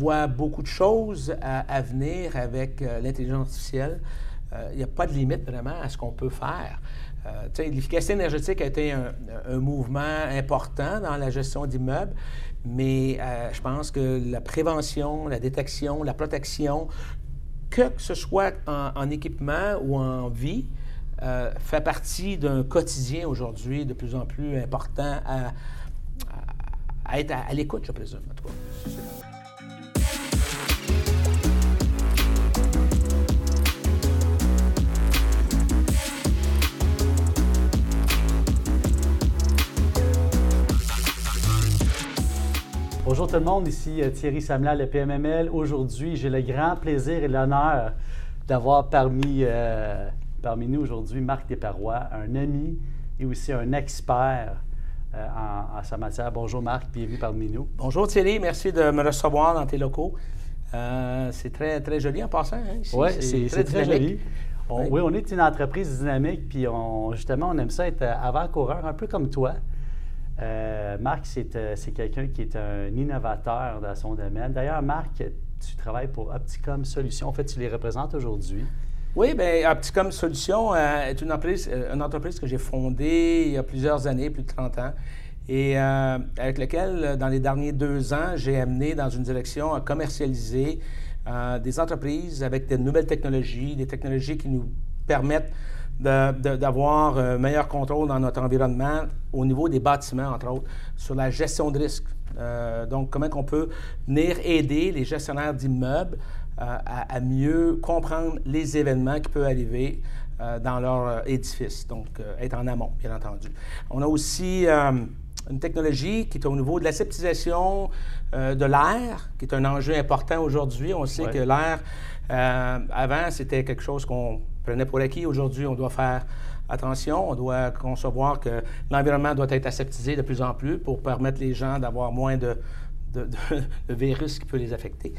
vois beaucoup de choses à, venir avec l'intelligence artificielle. Il n'y a pas de limite vraiment à ce qu'on peut faire. L'efficacité énergétique a été un, mouvement important dans la gestion d'immeubles, mais je pense que la prévention, la détection, la protection, que ce soit en, équipement ou en vie, euh, fait partie d'un quotidien aujourd'hui de plus en plus important à, être à, l'écoute, je présume. Bonjour tout le monde, ici euh, Thierry Samla, le PMML. Aujourd'hui, j'ai le grand plaisir et l'honneur d'avoir parmi, euh, parmi nous aujourd'hui Marc Desparois, un ami et aussi un expert euh, en, sa matière. Bonjour Marc, bienvenue parmi nous. Bonjour Thierry, merci de me recevoir dans tes locaux. c'est très, très joli en passant. Hein, oui, c'est très, joli. oui. on est une entreprise dynamique, puis on, justement, on aime ça être avant-coureur, un peu comme toi. Euh, Marc, euh, c'est quelqu'un qui est un innovateur dans son domaine. D'ailleurs, Marc, tu travailles pour Opticom Solutions. En fait, tu les représentes aujourd'hui. Oui, bien, Opticom Solutions euh, est une entreprise, une entreprise que j'ai fondée il y a plusieurs années, plus de 30 ans, et avec laquelle, dans les derniers deux ans, j'ai amené dans une direction à commercialiser des entreprises avec de nouvelles technologies, des technologies qui nous permettent d'avoir un meilleur contrôle dans notre environnement au niveau des bâtiments, entre autres, sur la gestion de risque. Euh, donc, comment on peut venir aider les gestionnaires d'immeubles euh, à, mieux comprendre les événements qui peuvent arriver euh, dans leur édifice, donc être en amont, bien entendu. On a aussi une technologie qui est au niveau de l'aseptisation de l'air, qui est un enjeu important aujourd'hui. On sait que l'air, avant, c'était quelque chose qu'on prenait pour acquis. Aujourd'hui, on doit faire attention. On doit concevoir que l'environnement doit être aseptisé de plus en plus pour permettre les gens d'avoir moins de, de, virus qui peut les affecter.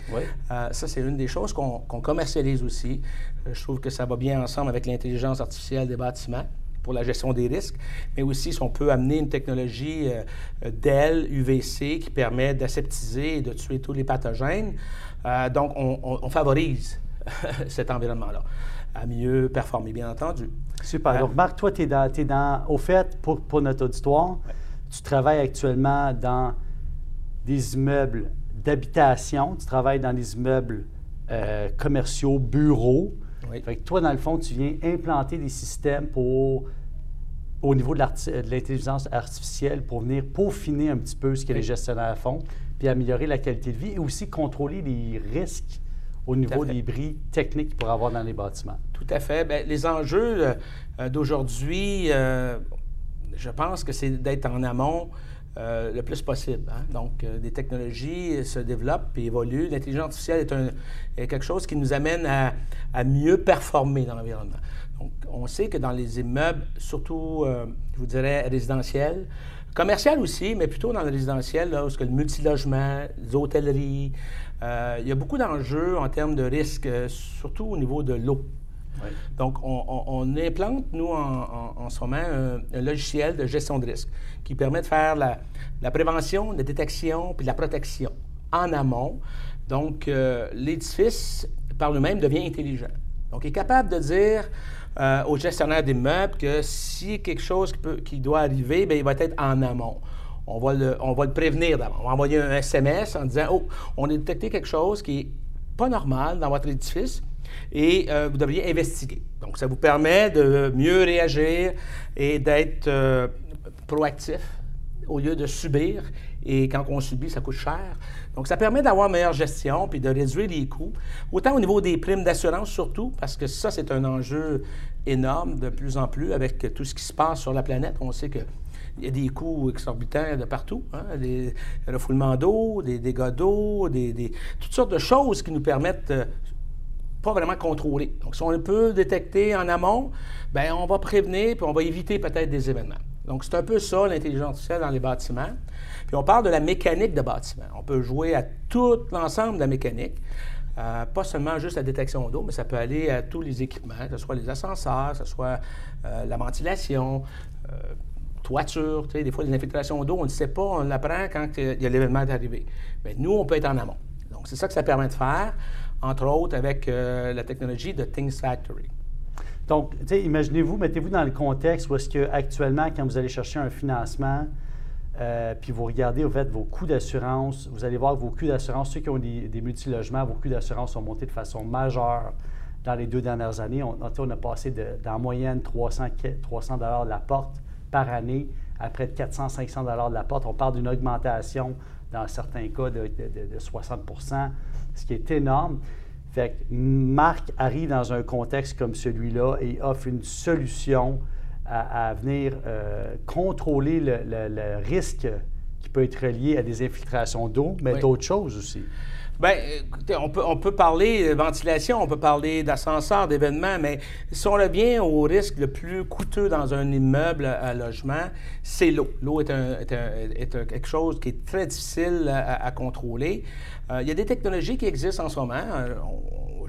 Euh, ça, c'est une des choses qu'on commercialise aussi. Euh, je trouve que ça va bien ensemble avec l'intelligence artificielle des bâtiments pour la gestion des risques, mais aussi si on peut amener une technologie euh, UVC qui permet d'aseptiser et de tuer tous les pathogènes. donc, on favorise cet environnement-là à mieux performer, bien entendu. Super. Donc, Marc, toi, tu es, dans, au fait, pour, pour notre auditoire, tu travailles actuellement dans des immeubles d'habitation, tu travailles dans des immeubles euh, commerciaux, bureaux. Oui. Fait que toi, dans le fond, tu viens implanter des systèmes pour, au niveau de l'intelligence artificielle pour venir peaufiner un petit peu ce que les gestionnaires font, puis améliorer la qualité de vie et aussi contrôler les risques au niveau des bris techniques pour avoir dans les bâtiments. Tout à fait. Bien, les enjeux euh, d'aujourd'hui, euh, je pense que c'est d'être en amont euh, le plus possible. Hein. Donc, des technologies se développent et évoluent. L'intelligence artificielle est, un, quelque chose qui nous amène à, à mieux performer dans l'environnement. Donc, on sait que dans les immeubles, surtout, je vous dirais, résidentiels, Commercial aussi, mais plutôt dans le résidentiel, là, où que le multilogement, les hôtelleries, euh, il y a beaucoup d'enjeux en termes de risques, euh, surtout au niveau de l'eau. Donc, on, implante, nous, en, ce moment, un, logiciel de gestion de risque qui permet de faire la, prévention, la détection puis la protection en amont. Donc, euh, l'édifice, par lui-même, devient intelligent. Donc, il est capable de dire euh, au gestionnaire d'immeubles que si quelque chose qui, doit arriver, bien, il va être en amont. On va le, on va prévenir d'abord. On va envoyer un SMS en disant Oh, on a détecté quelque chose qui n'est pas normal dans votre édifice et euh, vous devriez investiguer. Donc, ça vous permet de mieux réagir et d'être euh, proactif au lieu de subir. Et quand on subit, ça coûte cher. Donc, ça permet d'avoir meilleure gestion puis de réduire les coûts. Autant au niveau des primes d'assurance, surtout, parce que ça, c'est un enjeu énorme de plus en plus avec tout ce qui se passe sur la planète. On sait qu'il y a des coûts exorbitants de partout. Hein? Des refoulements d'eau, des dégâts d'eau, des, toutes sortes de choses qui nous permettent de pas vraiment contrôler. Donc, si on peut détecter en amont, bien, on va prévenir puis on va éviter peut-être des événements. Donc, c'est un peu ça, l'intelligence artificielle dans les bâtiments. Puis, on parle de la mécanique de bâtiment. On peut jouer à tout l'ensemble de la mécanique. Euh, pas seulement juste la détection d'eau, mais ça peut aller à tous les équipements, que ce soit les ascenseurs, que ce soit euh, la ventilation, euh, des fois, les infiltrations d'eau, on ne sait pas, on l'apprend quand il y a l'événement arrivé. Mais nous, on peut être en amont. Donc, c'est ça que ça permet de faire, entre autres avec euh, la technologie de Things Factory. Donc, imaginez-vous, mettez-vous dans le contexte où est-ce que actuellement, quand vous allez chercher un financement, euh, puis vous regardez, vous faites vos coûts d'assurance, vous allez voir que vos coûts d'assurance, ceux qui ont des, multilogements, vos coûts d'assurance ont monté de façon majeure dans les deux dernières années. On, on a passé de, d'en moyenne 300, 300 de la porte par année à près de 400-500 de la porte. On parle d'une augmentation, dans certains cas, de, de, 60% ce qui est énorme. Fait que Marc arrive dans un contexte comme celui-là et offre une solution à, venir euh, contrôler le, risque qui peut être relié à des infiltrations d'eau, mais d'autres choses aussi. Bien, écoutez, on peut, on peut parler de ventilation, on peut parler d'ascenseur, d'événements, mais si on revient au risque le plus coûteux dans un immeuble à logement, c'est l'eau. L'eau est, un, est, quelque chose qui est très difficile à, contrôler. Euh, il y a des technologies qui existent en ce moment. Euh,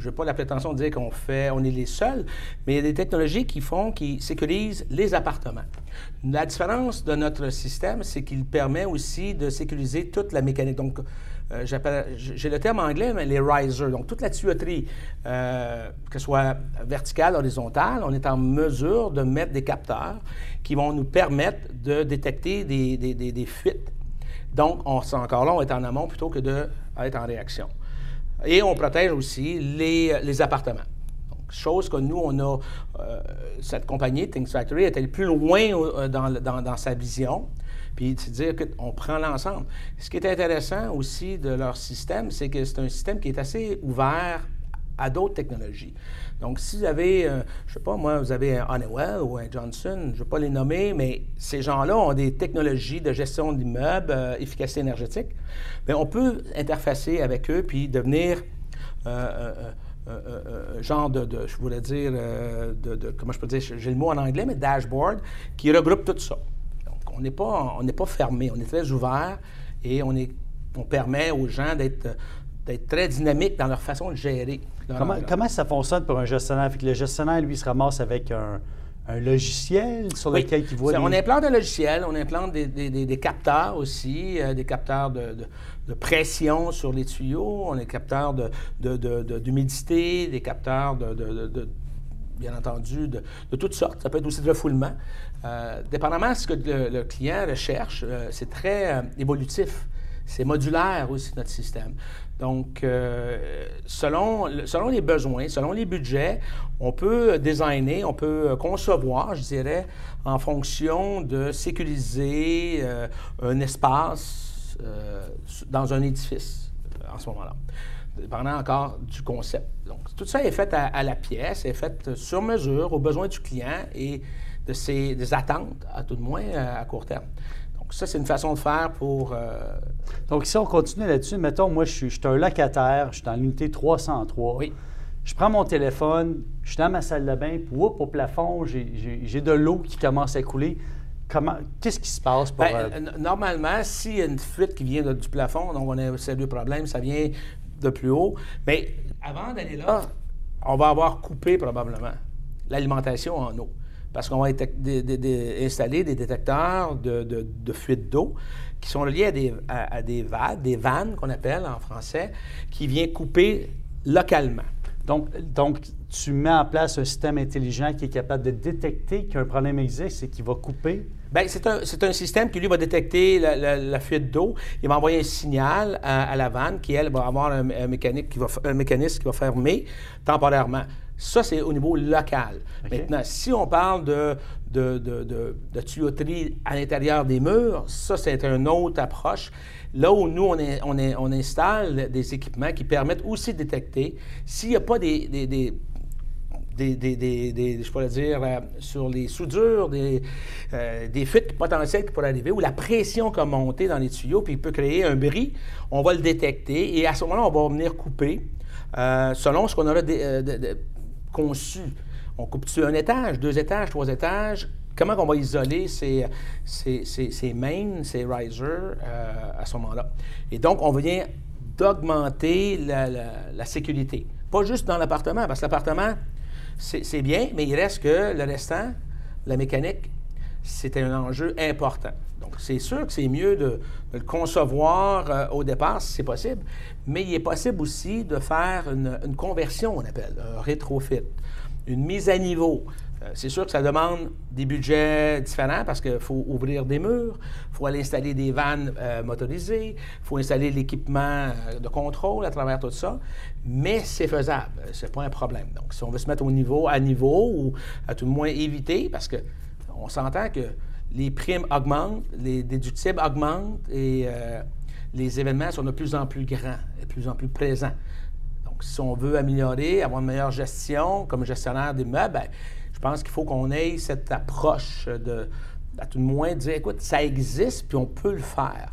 je n'ai pas la prétention de dire qu'on fait, on est les seuls, mais il y a des technologies qui font, qui sécurisent les appartements. La différence de notre système, c'est qu'il permet aussi de sécuriser toute la mécanique. Donc, euh, j'ai le terme anglais, mais les risers, donc toute la tuyauterie, euh, que ce soit verticale, horizontale, on est en mesure de mettre des capteurs qui vont nous permettre de détecter des, fuites. Donc, on, encore là, on est en amont plutôt que d'être en réaction. Et on protège aussi les, appartements. chose que nous, on a, euh, cette compagnie, Things Factory, est allée plus loin dans sa vision puis de dire qu'on prend l'ensemble. Ce qui est intéressant aussi de leur système, c'est que c'est un système qui est assez ouvert à d'autres technologies. Donc, si vous avez, euh, je ne sais pas, moi, vous avez un Honeywell ou un Johnson, je ne vais pas les nommer, mais ces gens-là ont des technologies de gestion d'immeubles, euh, efficacité énergétique. Mais on peut interfacer avec eux puis devenir euh, genre de, je voulais dire, de, comment je peux dire, j'ai le mot en anglais, mais dashboard, qui regroupe tout ça on n'est pas, pas fermé, on est très ouvert et on, est, on permet aux gens d'être d'être très dynamiques dans leur façon de gérer. Comment, ça fonctionne pour un gestionnaire? le gestionnaire, lui, se ramasse avec un, logiciel sur lequel il voit... On implante un logiciel, on implante des, capteurs aussi, euh, des capteurs de, pression sur les tuyaux, on a des capteurs d'humidité, des capteurs de, bien entendu, de, toutes sortes. Ça peut être aussi de refoulement. Euh, dépendamment de ce que le, client recherche, euh, c'est très euh, évolutif. C'est modulaire aussi, notre système. Donc, selon, selon les besoins, selon les budgets, on peut designer, on peut concevoir, je dirais, en fonction de sécuriser un espace dans un édifice en ce moment-là dépendant encore du concept. Donc, tout ça est fait à, la pièce, est fait sur mesure, aux besoins du client et de ses des attentes, à tout de moins, euh, à, court terme. Ça, c'est une façon de faire pour... Euh, Donc, si on continue là-dessus, mettons, moi, je suis, je suis un locataire, je suis dans l'unité 303. Oui. Je prends mon téléphone, je suis dans ma salle de bain, puis au plafond, j'ai de l'eau qui commence à couler. Qu'est-ce qui se passe pour. Ben, euh, Normalement, s'il y a une fuite qui vient du plafond, donc on a un sérieux problème, ça vient de plus haut. Mais avant d'aller là, on va avoir coupé probablement l'alimentation en eau. Parce qu'on va installer des détecteurs de, fuite d'eau qui sont liés à des, à, des des vannes qu'on appelle en français, qui viennent couper localement. Donc, donc, tu mets en place un système intelligent qui est capable de détecter qu'un problème existe et qui va couper? Bien, c'est un, un, système qui, lui, va détecter la, fuite d'eau. Il va envoyer un signal à, la vanne qui, elle, va avoir un, mécanique qui va, un mécanisme qui va fermer temporairement. Ça, c'est au niveau local. Maintenant, si on parle de, de, de, de tuyauterie à l'intérieur des murs, ça, c'est une autre approche. Là où nous, on, est, on, est, on installe des équipements qui permettent aussi de détecter s'il n'y a pas des, des, des des, des, je pourrais dire, euh, sur les soudures, des, euh, des fuites potentielles qui pourraient arriver, ou la pression qui a monté dans les tuyaux, puis il peut créer un bris, on va le détecter, et à ce moment-là, on va venir couper, euh, selon ce qu'on aura conçu. On coupe-tu un étage, deux étages, trois étages? Comment on va isoler ces, mains, ces risers euh, à ce moment-là? Et donc, on vient d'augmenter la, la, sécurité. Pas juste dans l'appartement, parce que l'appartement, c'est bien, mais il reste que le restant, la mécanique, c'était un enjeu important. Donc, c'est sûr que c'est mieux de, le concevoir euh, au départ, si c'est possible, mais il est possible aussi de faire une, conversion, on appelle, un rétrofit, une mise à niveau. Euh, c'est sûr que ça demande des budgets différents parce qu'il faut ouvrir des murs, il faut aller installer des vannes euh, motorisées, il faut installer l'équipement de contrôle à travers tout ça, mais c'est faisable, c'est pas un problème. Donc, si on veut se mettre au niveau, à niveau ou à tout le moins éviter, parce que on s'entend que les primes augmentent, les déductibles augmentent et les événements sont de plus en plus grands, de plus en plus présents. Donc, si on veut améliorer, avoir une meilleure gestion comme gestionnaire des meubles, ben, je pense qu'il faut qu'on ait cette approche de, à tout le moins, dire, écoute, ça existe, puis on peut le faire.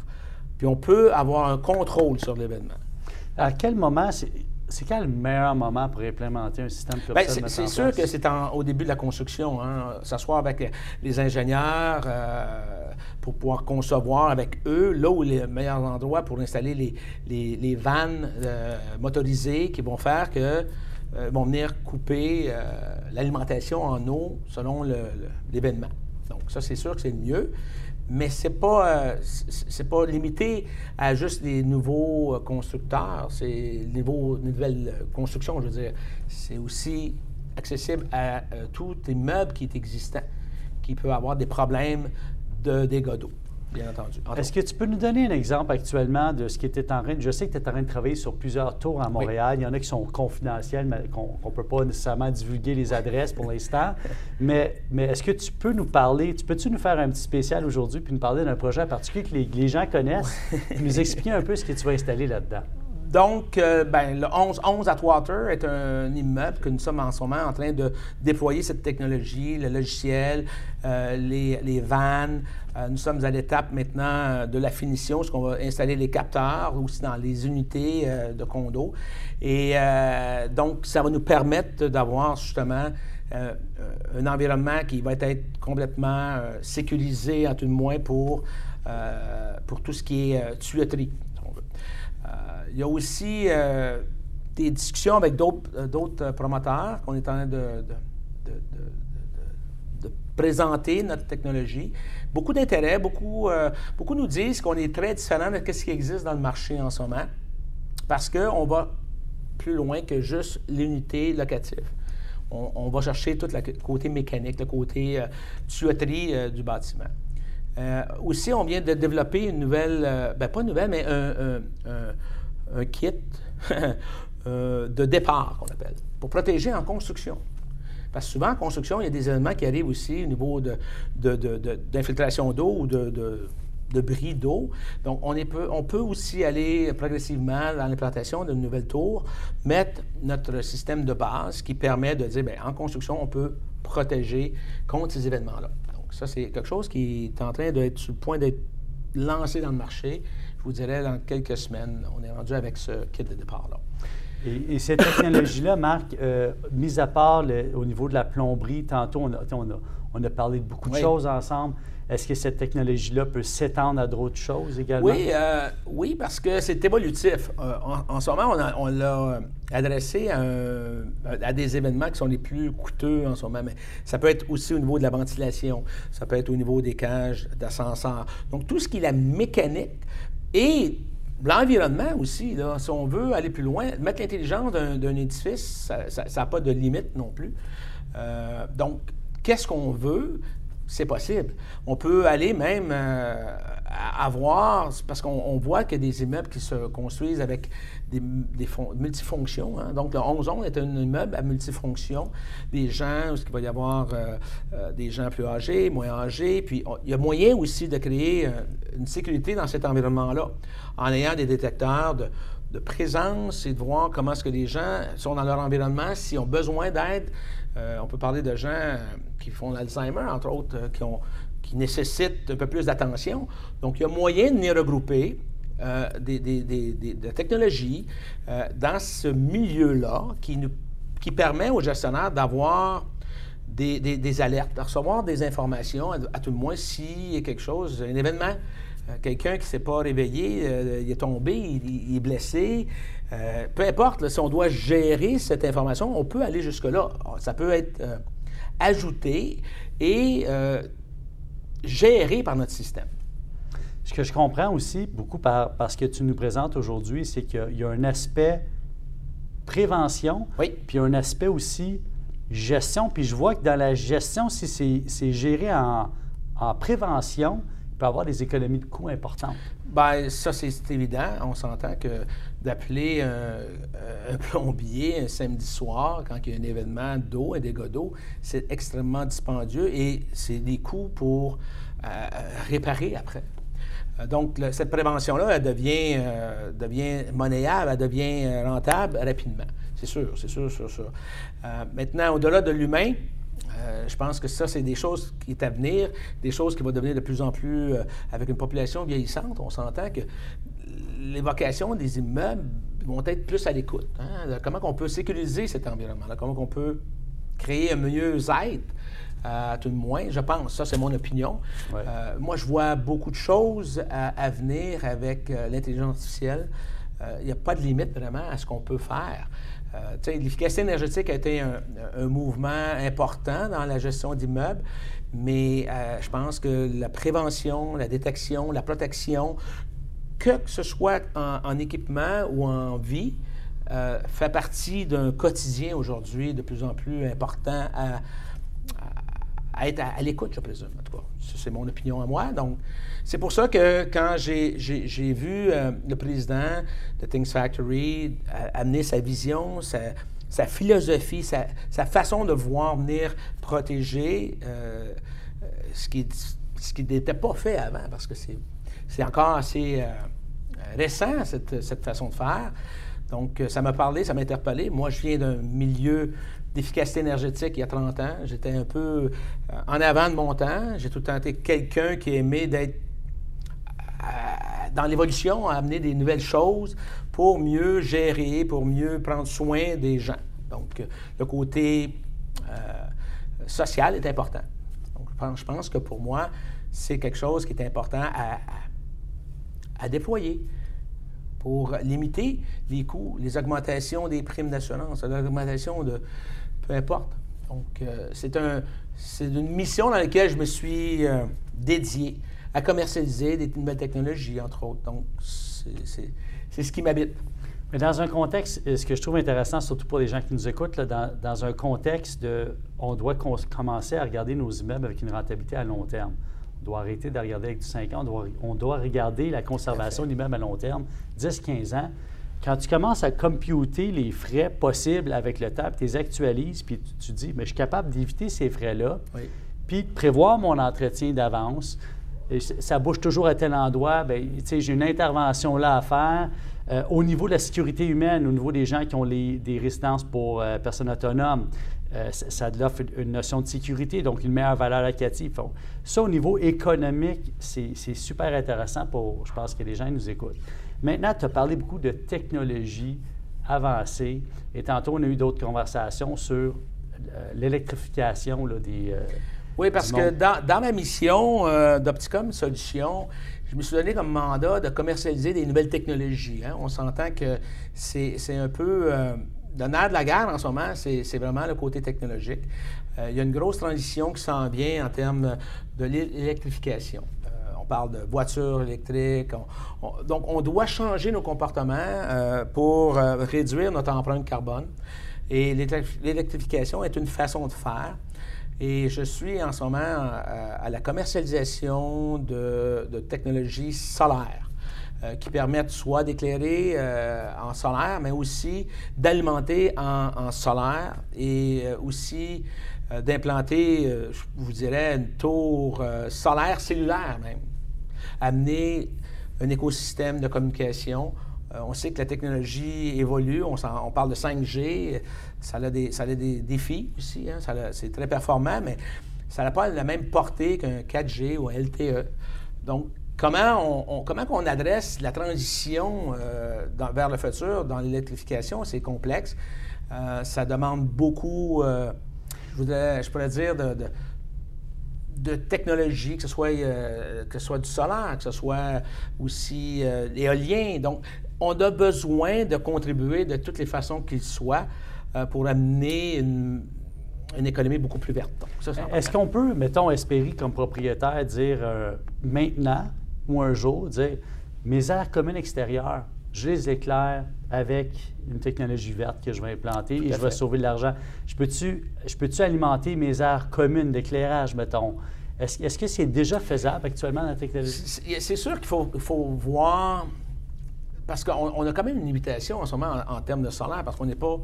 Puis on peut avoir un contrôle sur l'événement. À quel moment, c'est quel le meilleur moment pour implémenter un système comme ça? C'est sûr que c'est au début de la construction. Hein, S'asseoir avec les ingénieurs euh, pour pouvoir concevoir avec eux là où les meilleurs endroits pour installer les, les, vannes euh, motorisées qui vont faire que euh, vont venir couper l'alimentation en eau selon l'événement. Donc, ça, c'est sûr que c'est le mieux. Mais ce n'est pas, euh, pas limité à juste les nouveaux constructeurs. C'est les nouveaux, nouvelles constructions, je veux dire. C'est aussi accessible à tout immeuble qui est existant, qui peut avoir des problèmes de dégâts d'eau bien entendu. Est-ce que tu peux nous donner un exemple actuellement de ce qui était en train de... Je sais que tu es en train de travailler sur plusieurs tours à Montréal. Il y en a qui sont confidentiels, mais qu'on ne peut pas nécessairement divulguer les adresses pour l'instant. mais mais est-ce que tu peux nous parler, tu peux-tu nous faire un petit spécial aujourd'hui puis nous parler d'un projet en particulier que les, gens connaissent, puis nous expliquer un peu ce que tu vas installer là-dedans? Donc, euh, ben, le 11, 11 Atwater est un immeuble que nous sommes en ce moment en train de déployer cette technologie, le logiciel, euh, les, les, vannes. Euh, nous sommes à l'étape maintenant de la finition, ce qu'on va installer les capteurs aussi dans les unités de condo. Et donc, ça va nous permettre d'avoir justement un environnement qui va être complètement sécurisé, en tout le moins, pour, pour tout ce qui est tuyauterie il y a aussi euh, des discussions avec d'autres euh, promoteurs qu'on est en train de, présenter notre technologie. Beaucoup d'intérêt, beaucoup, euh, beaucoup nous disent qu'on est très différent de ce qui existe dans le marché en ce moment parce qu'on va plus loin que juste l'unité locative. On, va chercher tout le côté mécanique, le côté tuyauterie du bâtiment. aussi, on vient de développer une nouvelle, ben pas une nouvelle, mais un un kit euh, de départ, qu'on appelle, pour protéger en construction. Parce que souvent, en construction, il y a des éléments qui arrivent aussi au niveau d'infiltration d'eau ou de, de bris d'eau. Donc, on, est peut, on peut aussi aller progressivement dans l'implantation d'une nouvelle tour, mettre notre système de base qui permet de dire, bien, en construction, on peut protéger contre ces événements-là. Donc, ça, c'est quelque chose qui est en train d'être sur le point d'être lancé dans le marché je vous dirais, dans quelques semaines, on est rendu avec ce kit de départ-là. Et, cette technologie-là, Marc, euh, mis à part au niveau de la plomberie, tantôt on a, on a, parlé de beaucoup de choses ensemble. Est-ce que cette technologie-là peut s'étendre à d'autres choses également? Oui, euh, oui parce que c'est évolutif. Euh, en, ce moment, on l'a adressé à, à, des événements qui sont les plus coûteux en ce moment. Mais ça peut être aussi au niveau de la ventilation, ça peut être au niveau des cages d'ascenseur. Donc, tout ce qui est la mécanique et l'environnement aussi, si on veut aller plus loin, mettre l'intelligence d'un édifice, ça n'a pas de limite non plus. Euh, donc, qu'est-ce qu'on veut? C'est possible. On peut aller même euh, avoir, parce qu'on voit qu'il y a des immeubles qui se construisent avec des, multifonctions. Hein. Donc, le 11 est un immeuble à multifonction. Des gens, où il va y avoir euh, des gens plus âgés, moins âgés. Puis, il y a moyen aussi de créer une sécurité dans cet environnement-là en ayant des détecteurs de, présence et de voir comment est-ce que les gens sont dans leur environnement, s'ils ont besoin d'aide. Euh, on peut parler de gens qui font l'Alzheimer, entre autres, euh, qui, ont, nécessitent un peu plus d'attention. Donc, il y a moyen de les regrouper. Euh, des, technologies dans ce milieu-là qui, permet aux gestionnaires d'avoir des, alertes, de recevoir des informations, à, tout le moins s'il y a quelque chose, un événement euh, quelqu'un qui ne s'est pas réveillé, euh, il est tombé, il, est blessé. Euh, peu importe, si on doit gérer cette information, on peut aller jusque-là. Ça peut être ajouté et gérés par notre système. Ce que je comprends aussi, beaucoup par, ce que tu nous présentes aujourd'hui, c'est qu'il y a un aspect prévention, oui. puis un aspect aussi gestion. Puis je vois que dans la gestion, si c'est géré en, en prévention, peut avoir des économies de coûts importantes. Bien, ça, c'est évident. On s'entend que d'appeler un, plombier un samedi soir quand il y a un événement d'eau, un dégât d'eau, c'est extrêmement dispendieux et c'est des coûts pour euh, réparer après. Euh, donc, cette prévention-là, elle devient, euh, devient monnayable, elle devient rentable rapidement. C'est sûr, c'est sûr, sûr, sûr. maintenant, au-delà de l'humain, euh, je pense que ça, c'est des choses qui est à venir, des choses qui vont devenir de plus en plus, euh, avec une population vieillissante, on s'entend que l'évocation des immeubles vont être plus à l'écoute. Hein. Comment on peut sécuriser cet environnement-là, comment on peut créer un mieux-être, à tout de moins, je pense. Ça, c'est mon opinion. Euh, moi, je vois beaucoup de choses à, venir avec l'intelligence artificielle. Il n'y a pas de limite vraiment à ce qu'on peut faire. Euh, l'efficacité énergétique a été un, mouvement important dans la gestion d'immeubles, mais euh, je pense que la prévention, la détection, la protection, que ce soit en, équipement ou en vie, euh, fait partie d'un quotidien aujourd'hui de plus en plus important à, à être à, l'écoute, je présume, en tout cas. C'est mon opinion à moi. Donc, c'est pour ça que quand j'ai vu euh, le président de Things Factory euh, amener sa vision, sa, philosophie, sa, façon de voir venir protéger euh, ce qui n'était pas fait avant, parce que c'est encore assez récent, cette, cette, façon de faire. Donc, ça m'a parlé, ça m'a interpellé. Moi, je viens d'un milieu d'efficacité énergétique il y a 30 ans. J'étais un peu euh, en avant de mon temps. J'ai tout le temps été quelqu'un qui aimait d'être euh, dans l'évolution, à amener des nouvelles choses pour mieux gérer, pour mieux prendre soin des gens. Donc, le côté euh, social est important. Donc, je pense, que pour moi, c'est quelque chose qui est important à, à déployer pour limiter les coûts, les augmentations des primes d'assurance, l'augmentation de, peu importe. Donc, euh, c'est un, une mission dans laquelle je me suis euh, dédié à commercialiser des nouvelles technologies, entre autres. Donc, c'est ce qui m'habite. Mais dans un contexte, ce que je trouve intéressant, surtout pour les gens qui nous écoutent, dans, dans, un contexte de on doit commencer à regarder nos immeubles avec une rentabilité à long terme. On doit arrêter de regarder avec du 5 ans, on doit, on doit regarder la conservation de l'immeuble à long terme, 10-15 ans quand tu commences à computer les frais possibles avec le temps, tu les actualises, puis tu, dis, mais je suis capable d'éviter ces frais-là, puis de prévoir mon entretien d'avance. Ça bouge toujours à tel endroit, bien, j'ai une intervention là à faire. Euh, au niveau de la sécurité humaine, au niveau des gens qui ont des résidences pour euh, personnes autonomes, euh, ça, offre une notion de sécurité, donc une meilleure valeur locative. Ça, au niveau économique, c'est super intéressant pour, je pense que les gens nous écoutent. Maintenant, tu as parlé beaucoup de technologies avancées et tantôt, on a eu d'autres conversations sur euh, l'électrification des. Euh, oui, parce que dans, ma mission euh, d'Opticom Solutions, je me suis donné comme mandat de commercialiser des nouvelles technologies. Hein. On s'entend que c'est un peu. le nerf de la guerre en ce moment, c'est vraiment le côté technologique. il y a une grosse transition qui s'en vient en termes de l'électrification parle de voitures électriques. donc, on doit changer nos comportements euh, pour euh, réduire notre empreinte carbone. Et l'électrification est une façon de faire. Et je suis en ce moment euh, à, la commercialisation de, technologies solaires qui permettent soit d'éclairer en solaire, mais aussi d'alimenter en, en, solaire et aussi d'implanter, je vous dirais, une tour solaire cellulaire même amener un écosystème de communication. Euh, on sait que la technologie évolue, on, parle de 5G, ça a des, ça a des défis aussi, hein. c'est très performant, mais ça n'a pas la même portée qu'un 4G ou un LTE. Donc, comment on, comment on adresse la transition euh, vers le futur dans l'électrification, c'est complexe. Euh, ça demande beaucoup, je, voudrais, je pourrais dire, de de technologie, que ce soit, euh, que ce soit du solaire, que ce soit aussi euh, l'éolien. Donc, on a besoin de contribuer de toutes les façons qu'il soit euh, pour amener une économie beaucoup plus verte. Est-ce qu'on peut, mettons, espérer comme propriétaire dire euh, maintenant ou un jour, dire mes aires communes extérieures, je les éclaire avec une technologie verte que je vais implanter et je vais sauver de l'argent. Je peux-tu peux alimenter mes aires communes d'éclairage, mettons? Est-ce que c'est déjà faisable actuellement dans la technologie? C'est sûr qu'il faut, faut, voir parce qu'on a quand même une limitation en ce moment en, termes de solaire, parce qu'on n'est pas,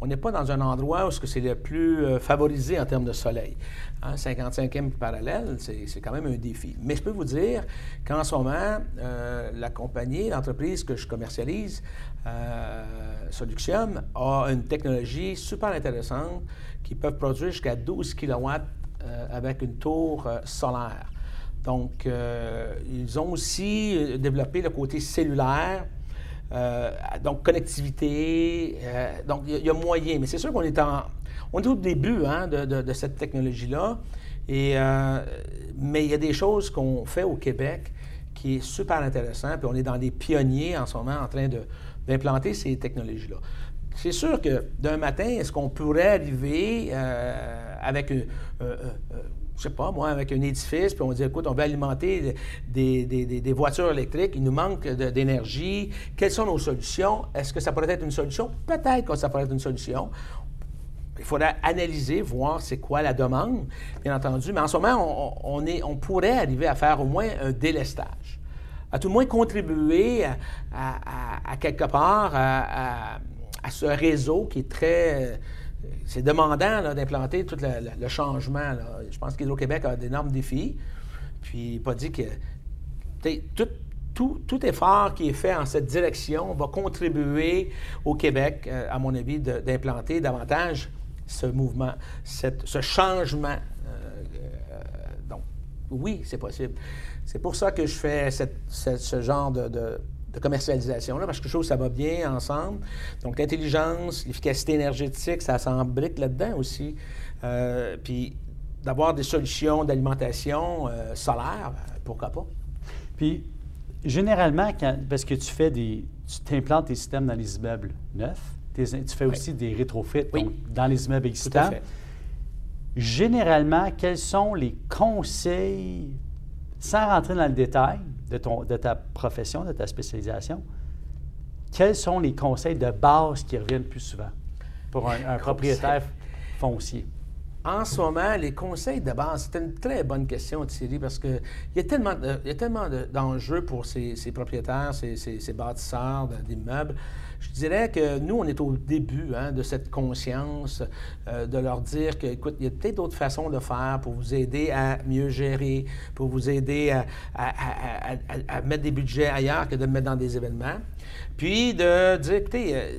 on n'est pas dans un endroit où c'est le plus euh, favorisé en termes de soleil. 55e hein, parallèle, c'est quand même un défi. Mais je peux vous dire qu'en ce moment, euh, la compagnie, l'entreprise que je commercialise, euh, Soluxium, a une technologie super intéressante qui peut produire jusqu'à 12 kW avec une tour solaire. Donc, ils ont aussi développé le côté cellulaire euh, donc, connectivité. Euh, donc, il y, a moyen. Mais c'est sûr qu'on est en. On est au début hein, de, cette technologie-là. Euh, mais il y a des choses qu'on fait au Québec qui est super intéressant. Puis on est dans des pionniers en ce moment en train d'implanter ces technologies-là. C'est sûr que d'un matin, est-ce qu'on pourrait arriver avec je sais pas, moi, avec un édifice, puis on dit, écoute, on veut alimenter des, voitures électriques, il nous manque d'énergie, quelles sont nos solutions? Est-ce que ça pourrait être une solution? Peut-être que ça pourrait être une solution. Il faudrait analyser, voir c'est quoi la demande, bien entendu, mais en ce moment, on, est, on pourrait arriver à faire au moins un délestage. À tout le moins contribuer à, quelque part à, ce réseau qui est très c'est demandant d'implanter tout le, changement. Je pense qu'Hydro-Québec a d'énormes défis. Puis, pas dit que tout, effort qui est fait en cette direction va contribuer au Québec, euh, à mon avis, d'implanter davantage ce mouvement, ce changement. Euh, euh, donc, oui, c'est possible. C'est pour ça que je fais ce genre de commercialisation-là, parce que je trouve que ça va bien ensemble. Donc, l'intelligence, l'efficacité énergétique, ça s'embrique là-dedans aussi. Euh, puis, d'avoir des solutions d'alimentation euh, solaire, pourquoi pas? Puis, généralement, parce que tu fais des. Tu implantes tes systèmes dans les immeubles neufs, tu fais aussi des rétrofits dans les immeubles existants. Généralement, quels sont les conseils, sans rentrer dans le détail, de, ton, de ta profession, de ta spécialisation, quels sont les conseils de base qui reviennent plus souvent pour un, propriétaire foncier? En ce moment, les conseils de base, c'est une très bonne question, Thierry, parce qu'il y a tellement, d'enjeux pour ces, propriétaires, ces, bâtisseurs d'immeubles. Je dirais que nous, on est au début hein, de cette conscience euh, de leur dire que, écoute, il y a peut-être d'autres façons de faire pour vous aider à mieux gérer, pour vous aider à, mettre des budgets ailleurs que de mettre dans des événements. Puis de dire, écoutez, euh,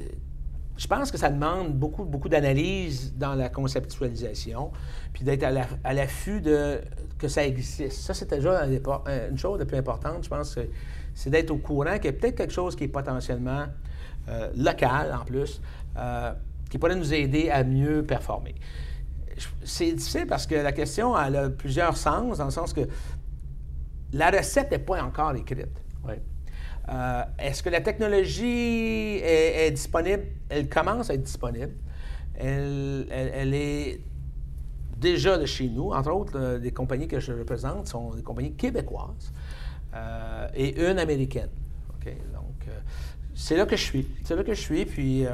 je pense que ça demande beaucoup, beaucoup d'analyse dans la conceptualisation, puis d'être à l'affût de que ça existe. Ça, c'est déjà une chose de plus importante, je pense, c'est d'être au courant qu'il y a peut-être quelque chose qui est potentiellement euh, local en plus, euh, qui pourrait nous aider à mieux performer. C'est difficile parce que la question a plusieurs sens, dans le sens que la recette n'est pas encore écrite. Euh, est-ce que la technologie est, disponible? Elle commence à être disponible. Elle, est déjà de chez nous. Entre autres, les compagnies que je représente sont des compagnies québécoises et une américaine. Donc, c'est là que je suis. C'est là que je suis. Puis, euh,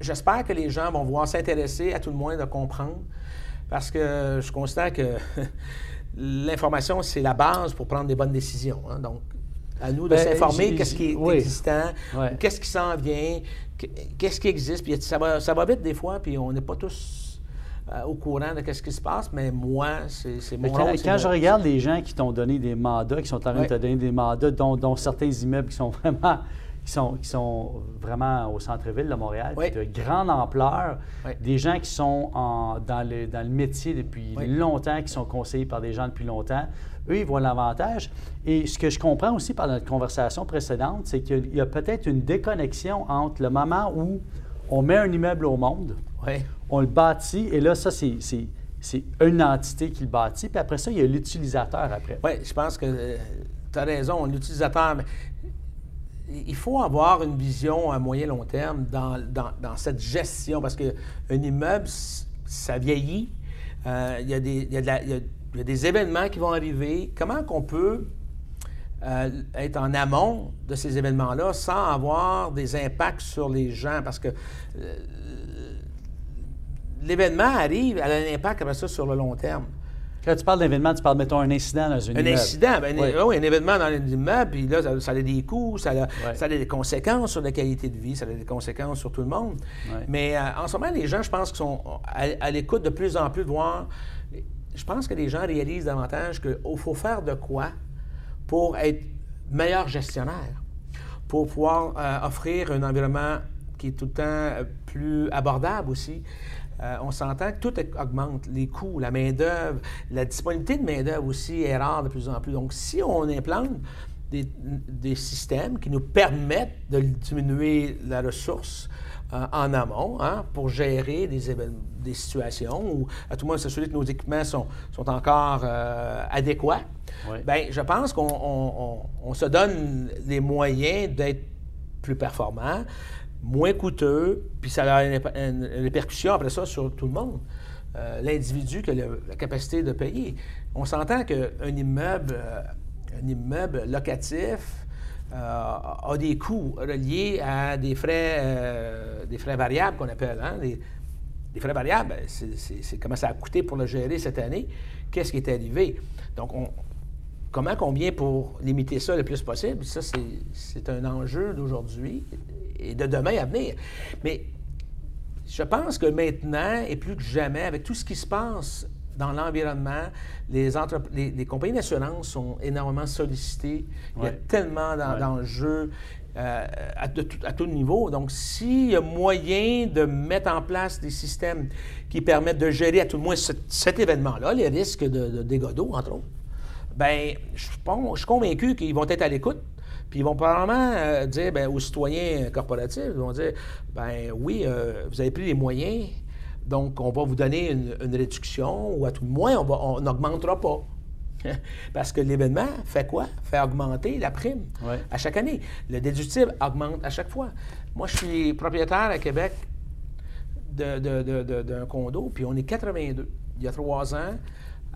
j'espère que les gens vont voir s'intéresser, à tout le moins de comprendre, parce que je constate que l'information, c'est la base pour prendre des bonnes décisions. Hein. Donc, à nous de ben, s'informer qu'est-ce qui est existant, qu'est-ce qui s'en vient, qu'est-ce qui existe. Puis ça va, ça va vite des fois, puis on n'est pas tous euh, au courant de ce qui se passe, mais moi, c'est mon Quand, quand je regarde les gens qui t'ont donné des mandats, qui sont en train de te donner des mandats, dont, dont certains immeubles qui sont vraiment qui sont, qui sont vraiment au centre-ville de Montréal, de grande ampleur, des gens qui sont en, dans, le, dans, le, métier depuis longtemps, qui sont conseillés par des gens depuis longtemps. Eux, ils voient l'avantage. Et ce que je comprends aussi par notre conversation précédente, c'est qu'il y a peut-être une déconnexion entre le moment où on met un immeuble au monde, on le bâtit, et là, ça, c'est c'est une entité qui le bâtit, puis après ça, il y a l'utilisateur après. Oui, je pense que euh, tu as raison, l'utilisateur il faut avoir une vision à moyen long terme dans, cette gestion parce qu'un immeuble, ça vieillit. Euh, il, y a des, il, y a de la- il y a- il y a des événements qui vont arriver. Comment qu'on peut euh, être en amont de ces événements-là sans avoir des impacts sur les gens? Parce que euh, l'événement arrive, elle a un impact après ça sur le long terme. Quand tu parles d'événement, tu parles, mettons, un incident dans une Un incident, ben, un- Oui. oui, un événement dans l'immeuble, puis là, ça, ça a des coûts, ça a, ça a des conséquences sur la qualité de vie, ça a des conséquences sur tout le monde. Mais euh, en ce moment, les gens, je pense, qu'ils sont à, à l'écoute de plus en plus de voir. Je pense que les gens réalisent davantage qu'il faut faire de quoi pour être meilleur gestionnaire, pour pouvoir euh, offrir un environnement qui est tout le temps euh, plus abordable aussi. Euh, on s'entend que tout augmente, les coûts, la main-d'œuvre, la disponibilité de main-d'œuvre aussi est rare de plus en plus. Donc, si on implante des, systèmes qui nous permettent de diminuer la ressource en amont hein, pour gérer des, évén- des situations ou à tout le moins s'assurer que nos équipements sont, sont encore euh, adéquats, Oui. ben, je pense qu'on on- on- on se donne les moyens d'être plus performant, moins coûteux, puis ça a une, une- une répercussion après ça sur tout le monde. Euh, L'individu qui a le- la capacité de payer. On s'entend qu'un immeuble, euh, un immeuble locatif euh, a des coûts reliés à des frais, des frais variables qu'on appelle. Hein, des, les frais variables, ben, c'est- comment ça a coûté pour le gérer cette année, qu'est-ce qui est arrivé? Donc, on, comment combien pour limiter ça le plus possible, ça, c'est- un enjeu d'aujourd'hui et de demain à venir. Mais je pense que maintenant, et plus que jamais, avec tout ce qui se passe dans l'environnement, les, les, les compagnies d'assurance sont énormément sollicitées. Il y a tellement d'en- Ouais. Euh, à, tout, niveau. Donc, s'il y a moyen de mettre en place des systèmes qui permettent de gérer à tout le moins cet, événement-là, les risques de, dégâts d'eau, entre autres, ben, je suis convaincu qu'ils vont être à l'écoute. Puis ils vont probablement euh, dire ben, aux citoyens corporatifs, ils vont dire ben oui, euh, vous avez pris les moyens, donc on va vous donner une, une réduction, ou à tout le moins, on n'augmentera pas. Parce que l'événement fait quoi? Fait augmenter la prime Ouais. à chaque année. Le déductible augmente à chaque fois. Moi, je suis propriétaire à Québec de- de- de- de- d'un condo, puis on est 82. Il y a trois ans,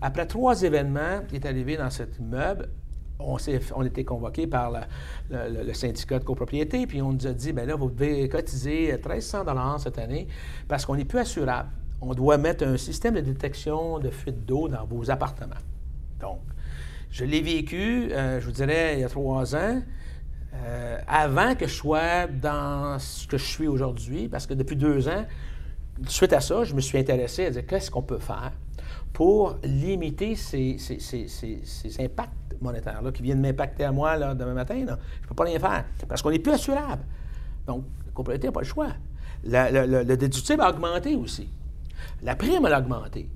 après trois événements qui est arrivé dans cet immeuble, on, on a été convoqué par la- le, syndicat de copropriété, puis on nous a dit, bien là, vous devez cotiser 1300 cette année parce qu'on n'est plus assurable. On doit mettre un système de détection de fuite d'eau dans vos appartements. Donc, je l'ai vécu, euh, je vous dirais, il y a trois ans, euh, avant que je sois dans ce que je suis aujourd'hui, parce que depuis deux ans, suite à ça, je me suis intéressé à dire qu'est-ce qu'on peut faire pour limiter ces, impacts monétaires-là qui viennent m'impacter à moi là, demain matin. Je ne peux pas rien faire parce qu'on n'est plus assurable. Donc, la propriété n'a pas le choix. Le déductible a augmenté aussi. La prime a augmenté.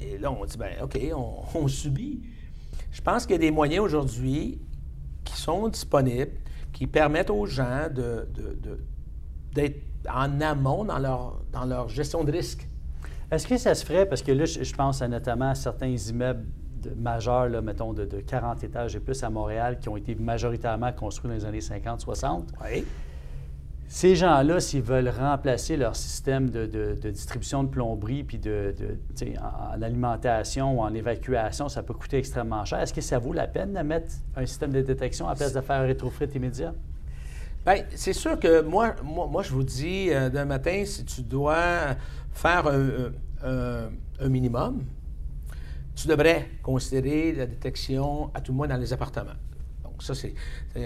Et là, on dit, ben OK, on, on subit. Je pense qu'il y a des moyens aujourd'hui qui sont disponibles, qui permettent aux gens de- d'être en amont dans leur, dans leur gestion de risque. Est-ce que ça se ferait, parce que là, je, pense à notamment à certains immeubles majeurs, là, mettons, de, de 40 étages et plus à Montréal, qui ont été majoritairement construits dans les années 50-60. Oui. Ces gens-là, s'ils veulent remplacer leur système de, distribution de plomberie puis de, en, en alimentation ou en évacuation, ça peut coûter extrêmement cher. Est-ce que ça vaut la peine de mettre un système de détection à place de faire un immédiat? Bien, c'est sûr que moi, moi, moi, je vous dis, euh, d'un matin, si tu dois faire un- un minimum, tu devrais considérer la détection à tout le moins dans les appartements. Ça,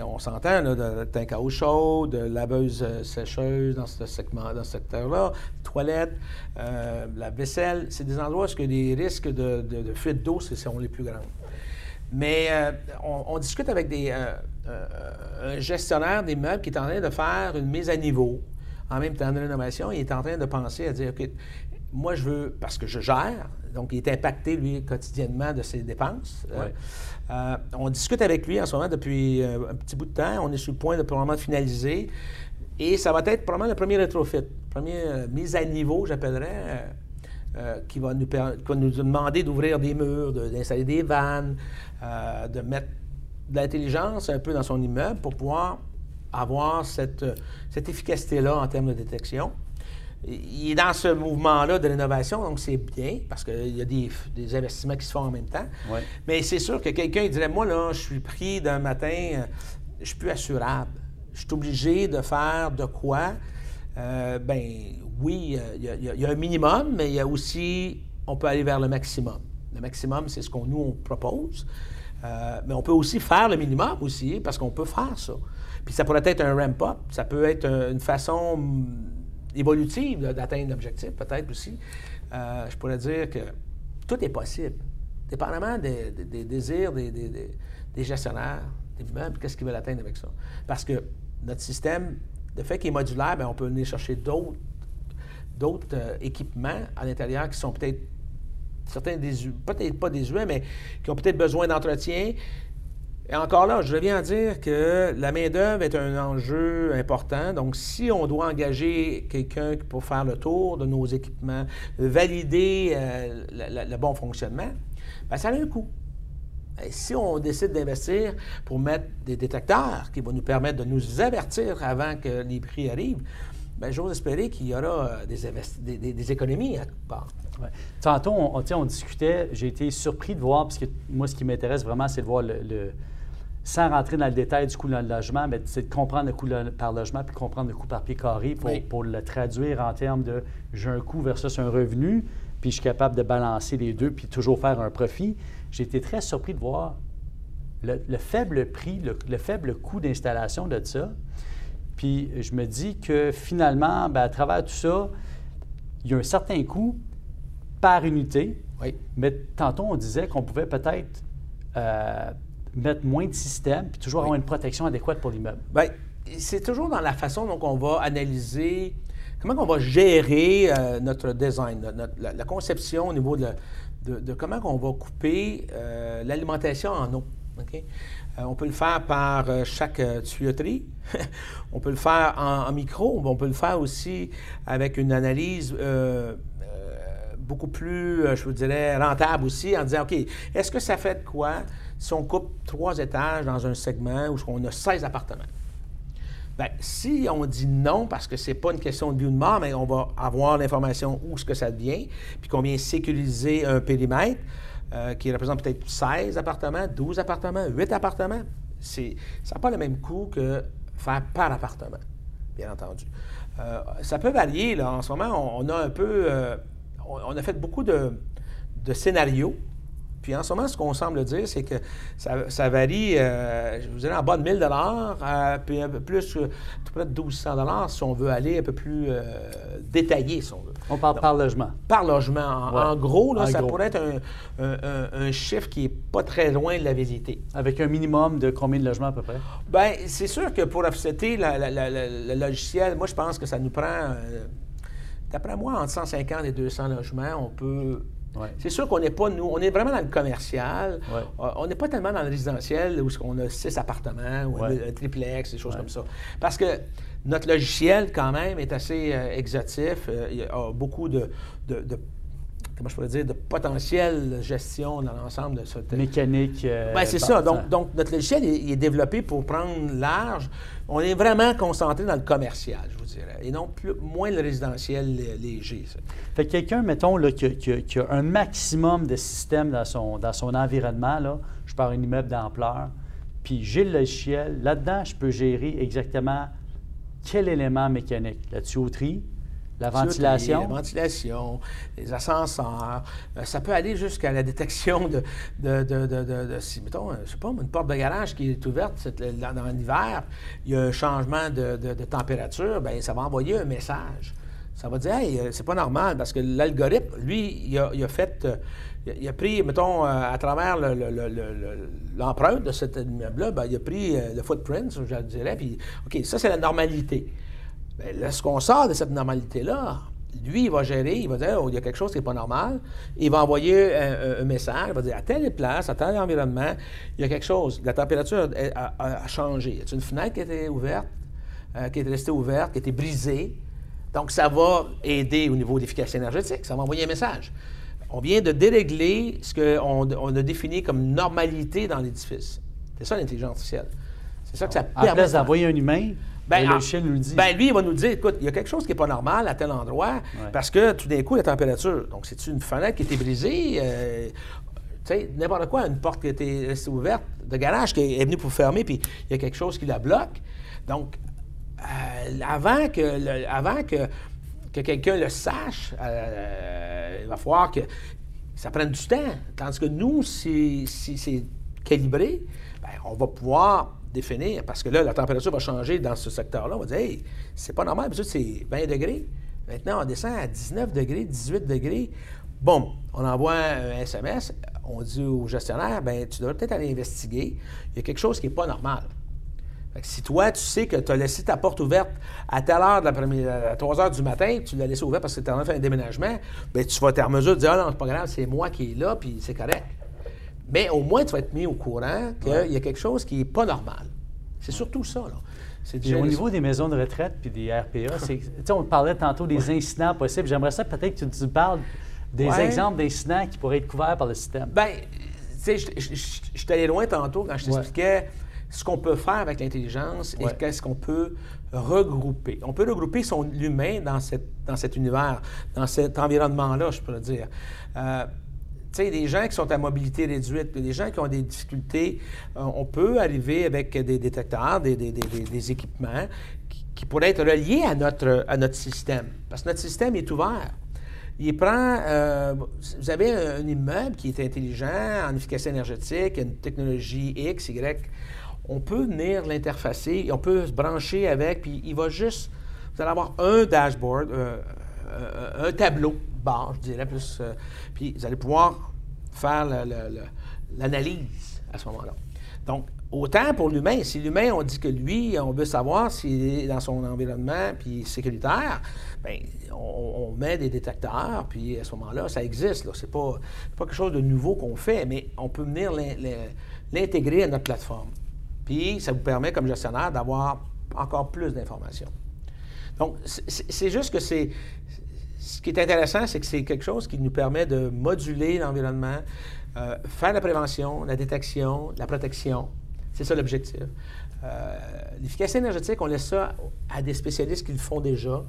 On s'entend, de tank à eau chaude, de laveuse euh, sécheuse dans ce secteur-là, toilettes, euh, la vaisselle. C'est des endroits où les risques de, fuite d'eau sont les plus grands. Mais euh, on, discute avec des, un gestionnaire d'immeuble qui est en train de faire une mise à niveau en même temps de rénovation. Il est en train de penser à dire, OK, moi, je veux, parce que je gère, donc il est impacté, lui, quotidiennement de ses dépenses. On discute avec lui en ce moment depuis euh, un petit bout de temps. On est sur le point de probablement finaliser. Et ça va être probablement le premier rétrofit, première mise à niveau, j'appellerais, euh, euh, qui, va nous, demander d'ouvrir des murs, d'installer des vannes, euh, de mettre de l'intelligence un peu dans son immeuble pour pouvoir avoir euh, cette efficacité-là en termes de détection. Il est dans ce mouvement-là de rénovation, donc c'est bien, parce qu'il y a des, investissements qui se font en même temps. Mais c'est sûr que quelqu'un dirait, moi, là, je suis pris d'un matin, euh, je suis plus assurable. Je suis obligé de faire de quoi? Euh, ben oui, il y, a un minimum, mais il y a aussi, on peut aller vers le maximum. Le maximum, c'est ce qu'on nous on propose. Euh, mais on peut aussi faire le minimum aussi, parce qu'on peut faire ça. Puis ça pourrait être un ramp-up, ça peut être une façon évolutive d'atteindre l'objectif, peut-être aussi. Euh, je pourrais dire que tout est possible, dépendamment des, désirs des, gestionnaires, des meubles, qu'est-ce qu'ils veulent atteindre avec ça. Parce que notre système, le fait qu'il est modulaire, bien, on peut venir chercher d'autres euh, équipements à l'intérieur qui sont peut-être certains peut-être pas désuets, mais qui ont peut-être besoin d'entretien, et encore là, je reviens à dire que la main-d'œuvre est un enjeu important. Donc, si on doit engager quelqu'un pour faire le tour de nos équipements, valider euh, le, bon fonctionnement, bien, ça a un coût. Si on décide d'investir pour mettre des détecteurs qui vont nous permettre de nous avertir avant que les prix arrivent, bien, j'ose espérer qu'il y aura euh, des, des, économies à part. Tantôt, on, on, discutait, j'ai été surpris de voir, parce que moi, ce qui m'intéresse vraiment, c'est de voir le sans rentrer dans le détail du coût de logement, mais c'est de comprendre le coût par logement puis comprendre le coût par pied carré pour, pour le traduire en termes de j'ai un coût versus un revenu, puis je suis capable de balancer les deux puis toujours faire un profit. J'ai été très surpris de voir le, faible prix, le, faible coût d'installation de ça. Puis je me dis que finalement, ben, à travers tout ça, il y a un certain coût par unité. Oui. Mais tantôt, on disait qu'on pouvait peut-être euh, mettre moins de systèmes, puis toujours avoir une protection adéquate pour l'immeuble? Bien, c'est toujours dans la façon dont on va analyser, comment on va gérer euh, notre design, la, conception au niveau de, de, comment on va couper euh, l'alimentation en eau. Euh, on peut le faire par chaque tuyauterie, on peut le faire en, micro, on peut le faire aussi avec une analyse beaucoup plus, je vous dirais, rentable aussi, en disant, OK, est-ce que ça fait de quoi si on coupe trois étages dans un segment où on a 16 appartements? Bien, si on dit non, parce que ce n'est pas une question de vie ou de mort, mais on va avoir l'information où ce que ça devient, puis qu'on vient sécuriser un périmètre euh, qui représente peut-être 16 appartements, 12 appartements, 8 appartements, ça n'a pas le même coût que faire par appartement, bien entendu. Euh, ça peut varier. Là. En ce moment, on, a un peu... Euh, on, a fait beaucoup de scénarios puis en ce moment, ce qu'on semble dire, c'est que ça, varie, euh, je vous dirais, en bas de 1000 euh, puis un peu plus, tout près de 1200 si on veut aller un peu plus euh, détaillé, si on veut. On parle par logement. Par logement. En, gros, là, ça pourrait être un, chiffre qui n'est pas très loin de la visiter. Avec un minimum de combien de logements à peu près? Bien, c'est sûr que pour offsetter le logiciel, moi, je pense que ça nous prend, d'après moi, entre 150 et 200 logements, on peut c'est sûr qu'on n'est pas, nous, on est vraiment dans le commercial. Euh, on n'est pas tellement dans le résidentiel où on a six appartements ou un, triplex, des choses comme ça. Parce que notre logiciel, quand même, est assez euh, exotif. Euh, il y a beaucoup de, comment je pourrais dire, de potentiel gestion dans l'ensemble de cette... Mécanique. Ben, c'est ça. Donc, donc, notre logiciel est, développé pour prendre large. On est vraiment concentré dans le commercial, je vous dirais, et non plus, moins le résidentiel léger. Ça. Fait que quelqu'un, mettons, là, qui, a, un maximum de systèmes dans son, dans son environnement, là, je pars un immeuble d'ampleur, puis j'ai le logiciel, là-dedans, je peux gérer exactement quel élément mécanique? La tuyauterie, la ventilation. La ventilation, les ascenseurs. Euh, ça peut aller jusqu'à la détection de, de, de, de, si, mettons, je sais pas, une porte de garage qui est ouverte dans, l'hiver, il y a un changement de, température, bien, ça va envoyer un message. Ça va dire, hey, euh, c'est pas normal parce que l'algorithme, lui, il a, fait, euh, il a pris, mettons, à travers l'empreinte de cet immeuble-là, ben, il a pris le footprint, je dirais, puis, OK, ça, c'est la normalité. Bien, lorsqu'on sort de cette normalité-là, lui, il va gérer, il va dire, oh, il y a quelque chose qui n'est pas normal. Il va envoyer un, message, il va dire, à telle place, à tel environnement, il y a quelque chose. La température a, changé. A une fenêtre qui était ouverte, euh, qui est restée ouverte, qui a été brisée? Donc, ça va aider au niveau d'efficacité énergétique. Ça va envoyer un message. On vient de dérégler ce qu'on on a défini comme normalité dans l'édifice. C'est ça l'intelligence artificielle. C'est ça que ça permet. En place d'envoyer un humain, Ben, le en- logiciel nous le dit. Ben, lui, il va nous dire, écoute, il y a quelque chose qui n'est pas normal à tel endroit, parce que tout d'un coup, la température. Donc, c'est une fenêtre qui a été brisée, euh, tu sais, n'importe quoi, une porte qui a été restée ouverte, de garage qui est venue pour fermer, puis il y a quelque chose qui la bloque. Donc, euh, avant que, le- avant que, que quelqu'un le sache, euh, il va falloir que ça prenne du temps. Tandis que nous, si, si c'est calibré, ben, on va pouvoir définir, parce que là, la température va changer dans ce secteur-là. On va dire, hey, c'est pas normal, c'est 20 degrés. Maintenant, on descend à 19 degrés, 18 degrés. Bon, on envoie un SMS, on dit au gestionnaire, ben tu devrais peut-être aller investiguer. Il y a quelque chose qui n'est pas normal. Si toi, tu sais que tu as laissé ta porte ouverte à telle heure à 3 heures du matin, tu l'as laissé ouverte parce que tu en as fait un déménagement, bien, tu vas être en mesure de dire, ah non, c'est pas grave, c'est moi qui est là, puis c'est correct. Mais au moins, tu vas être mis au courant qu'il y a quelque chose qui n'est pas normal. C'est surtout ça, là. Puis au niveau des maisons de retraite puis des RPA, on parlait tantôt des incidents possibles. J'aimerais ça peut-être que tu nous parles des Ouais. exemples d'incidents qui pourraient être couverts par le système. Bien, tu sais, je- suis allé loin tantôt quand je Ouais. t'expliquais ce qu'on peut faire avec l'intelligence et Ouais. qu'est-ce qu'on peut regrouper. On peut regrouper son l'humain dans, cette, dans cet univers, dans cet environnement-là, je pourrais dire. Euh, sais, des gens qui sont à mobilité réduite, des gens qui ont des difficultés, euh, on peut arriver avec des détecteurs, des, équipements qui, pourraient être reliés à notre, système. Parce que notre système est ouvert. Il prend. euh, vous avez un immeuble qui est intelligent, en efficacité énergétique, une technologie X, Y. On peut venir l'interfacer, on peut se brancher avec, puis il va juste. Vous allez avoir un dashboard, euh, un tableau barre, je dirais, plus. euh, puis vous allez pouvoir faire la- la- la- l'analyse à ce moment-là. Donc, autant pour l'humain, si l'humain, on dit que lui, on veut savoir s'il est dans son environnement puis sécuritaire, bien, on, met des détecteurs, puis à ce moment-là, ça existe. Ce n'est pas, pas quelque chose de nouveau qu'on fait, mais on peut venir l'in- l'in- l'intégrer à notre plateforme. Puis, ça vous permet, comme gestionnaire, d'avoir encore plus d'informations. Donc, c'est- juste que c'est. Ce qui est intéressant, c'est que c'est quelque chose qui nous permet de moduler l'environnement, euh, faire la prévention, la détection, la protection. C'est ça l'objectif. Euh, L'efficacité énergétique, on laisse ça à des spécialistes qui le font déjà,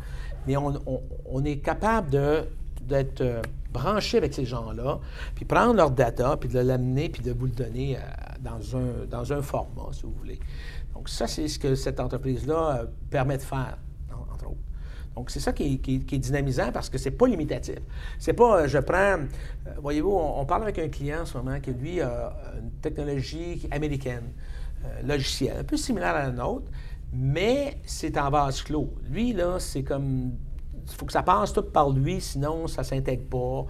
mais on, est capable de- d'être euh, branché avec ces gens-là, puis prendre leur data, puis de l'amener, puis de vous le donner dans, un, dans un format, si vous voulez. Donc ça, c'est ce que cette entreprise-là permet de faire. Donc, c'est ça qui est, dynamisant parce que c'est pas limitatif. C'est pas, euh, je prends, euh, voyez-vous, on, parle avec un client en ce moment qui, lui, a une technologie américaine, euh, logicielle, un peu similaire à la nôtre, mais c'est en vase clos. Lui, là, c'est comme, il faut que ça passe tout par lui, sinon ça s'intègre pas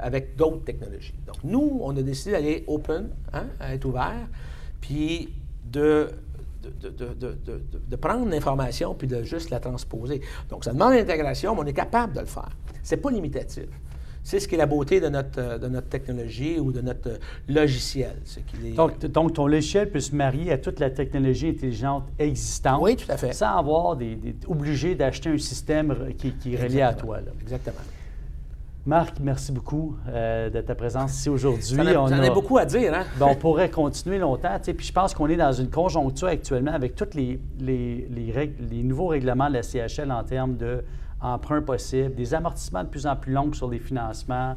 avec d'autres technologies. Donc, nous, on a décidé d'aller open, hein, à être ouvert, puis de de, prendre l'information puis de juste la transposer. Donc, ça demande l'intégration, mais on est capable de le faire. C'est pas limitatif. C'est ce qui est la beauté de notre, euh, de notre technologie ou de notre euh, logiciel. est- Donc, t- donc, ton logiciel peut se marier à toute la technologie intelligente existante. Oui, tout à fait. Sans avoir des, des- obligé d'acheter un système qui, qui est relié à toi. là. Exactement. Marc, merci beaucoup euh, de ta présence ici aujourd'hui. J'en ai, a- beaucoup à dire, hein? Ben, on pourrait continuer longtemps. Puis je pense qu'on est dans une conjoncture actuellement avec tous les, les, les règles- les nouveaux règlements de la CHL en termes d'emprunts possibles, des amortissements de plus en plus longs sur les financements,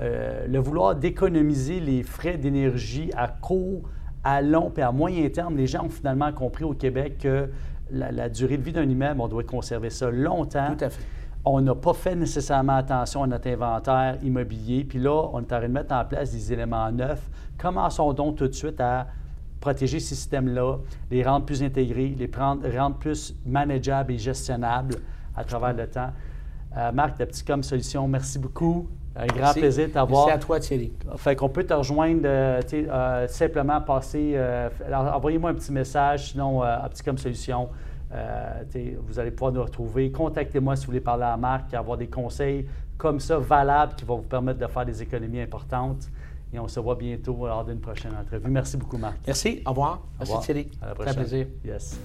euh, le vouloir d'économiser les frais d'énergie à court, à long et à moyen terme. Les gens ont finalement compris au Québec que la, la durée de vie d'un immeuble, on doit conserver ça longtemps. Tout à fait. On n'a pas fait nécessairement attention à notre inventaire immobilier. Puis là, on est en train de mettre en place des éléments neufs. Commençons donc tout de suite à protéger ces systèmes-là, les rendre plus intégrés, les prendre, rendre plus manageables et gestionnables à travers le temps. Euh, Marc, de Petitcom Solutions, merci beaucoup. Un grand Merci. plaisir de t'avoir. Merci à toi, Thierry. Fait qu'on peut te rejoindre, euh, euh, simplement passer, euh, envoyez-moi un petit message, sinon euh, à Petit comme Solution, euh, vous allez pouvoir nous retrouver. Contactez-moi si vous voulez parler à Marc, avoir des conseils comme ça valables qui vont vous permettre de faire des économies importantes. Et on se voit bientôt lors d'une prochaine entrevue. Merci beaucoup, Marc. Merci. Au revoir. Au Merci. Thierry. À la Très prochaine. plaisir. Yes.